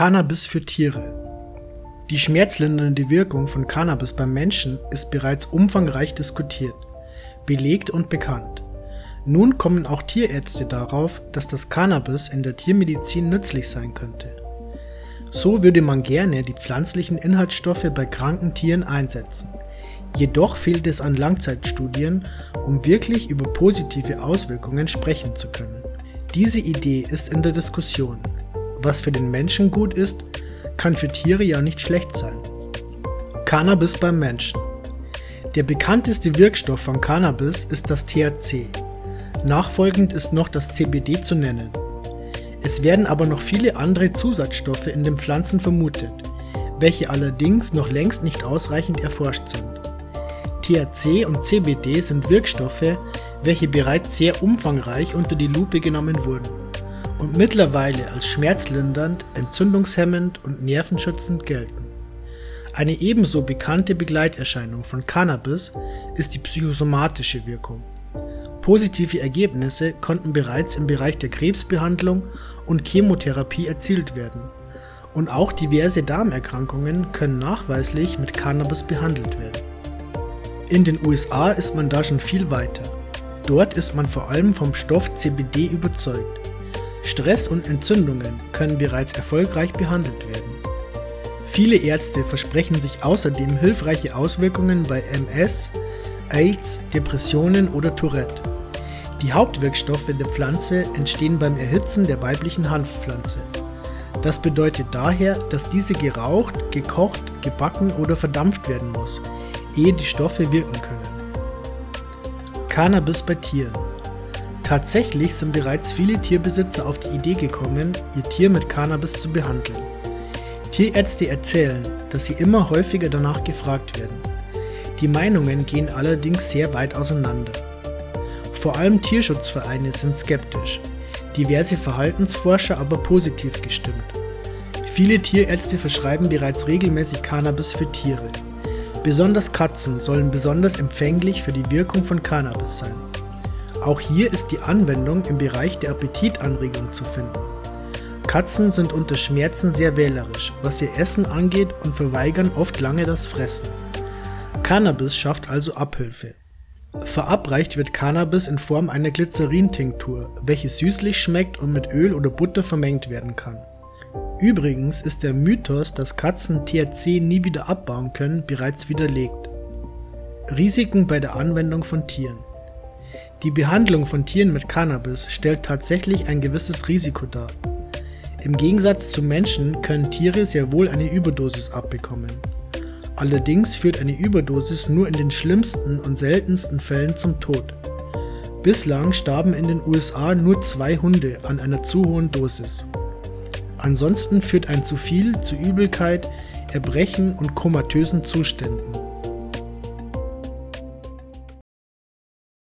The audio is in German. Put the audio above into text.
Cannabis für Tiere. Die schmerzlindernde Wirkung von Cannabis beim Menschen ist bereits umfangreich diskutiert, belegt und bekannt. Nun kommen auch Tierärzte darauf, dass das Cannabis in der Tiermedizin nützlich sein könnte. So würde man gerne die pflanzlichen Inhaltsstoffe bei kranken Tieren einsetzen. Jedoch fehlt es an Langzeitstudien, um wirklich über positive Auswirkungen sprechen zu können. Diese Idee ist in der Diskussion. Was für den Menschen gut ist, kann für Tiere ja nicht schlecht sein. Cannabis beim Menschen. Der bekannteste Wirkstoff von Cannabis ist das THC. Nachfolgend ist noch das CBD zu nennen. Es werden aber noch viele andere Zusatzstoffe in den Pflanzen vermutet, welche allerdings noch längst nicht ausreichend erforscht sind. THC und CBD sind Wirkstoffe, welche bereits sehr umfangreich unter die Lupe genommen wurden und mittlerweile als schmerzlindernd, entzündungshemmend und nervenschützend gelten. Eine ebenso bekannte Begleiterscheinung von Cannabis ist die psychosomatische Wirkung. Positive Ergebnisse konnten bereits im Bereich der Krebsbehandlung und Chemotherapie erzielt werden. Und auch diverse Darmerkrankungen können nachweislich mit Cannabis behandelt werden. In den USA ist man da schon viel weiter. Dort ist man vor allem vom Stoff CBD überzeugt. Stress und Entzündungen können bereits erfolgreich behandelt werden. Viele Ärzte versprechen sich außerdem hilfreiche Auswirkungen bei MS, AIDS, Depressionen oder Tourette. Die Hauptwirkstoffe der Pflanze entstehen beim Erhitzen der weiblichen Hanfpflanze. Das bedeutet daher, dass diese geraucht, gekocht, gebacken oder verdampft werden muss, ehe die Stoffe wirken können. Cannabis bei Tieren Tatsächlich sind bereits viele Tierbesitzer auf die Idee gekommen, ihr Tier mit Cannabis zu behandeln. Tierärzte erzählen, dass sie immer häufiger danach gefragt werden. Die Meinungen gehen allerdings sehr weit auseinander. Vor allem Tierschutzvereine sind skeptisch, diverse Verhaltensforscher aber positiv gestimmt. Viele Tierärzte verschreiben bereits regelmäßig Cannabis für Tiere. Besonders Katzen sollen besonders empfänglich für die Wirkung von Cannabis sein. Auch hier ist die Anwendung im Bereich der Appetitanregung zu finden. Katzen sind unter Schmerzen sehr wählerisch, was ihr Essen angeht und verweigern oft lange das Fressen. Cannabis schafft also Abhilfe. Verabreicht wird Cannabis in Form einer Glycerin-Tinktur, welche süßlich schmeckt und mit Öl oder Butter vermengt werden kann. Übrigens ist der Mythos, dass Katzen THC nie wieder abbauen können, bereits widerlegt. Risiken bei der Anwendung von Tieren die Behandlung von Tieren mit Cannabis stellt tatsächlich ein gewisses Risiko dar. Im Gegensatz zu Menschen können Tiere sehr wohl eine Überdosis abbekommen. Allerdings führt eine Überdosis nur in den schlimmsten und seltensten Fällen zum Tod. Bislang starben in den USA nur zwei Hunde an einer zu hohen Dosis. Ansonsten führt ein zu viel zu Übelkeit, Erbrechen und komatösen Zuständen.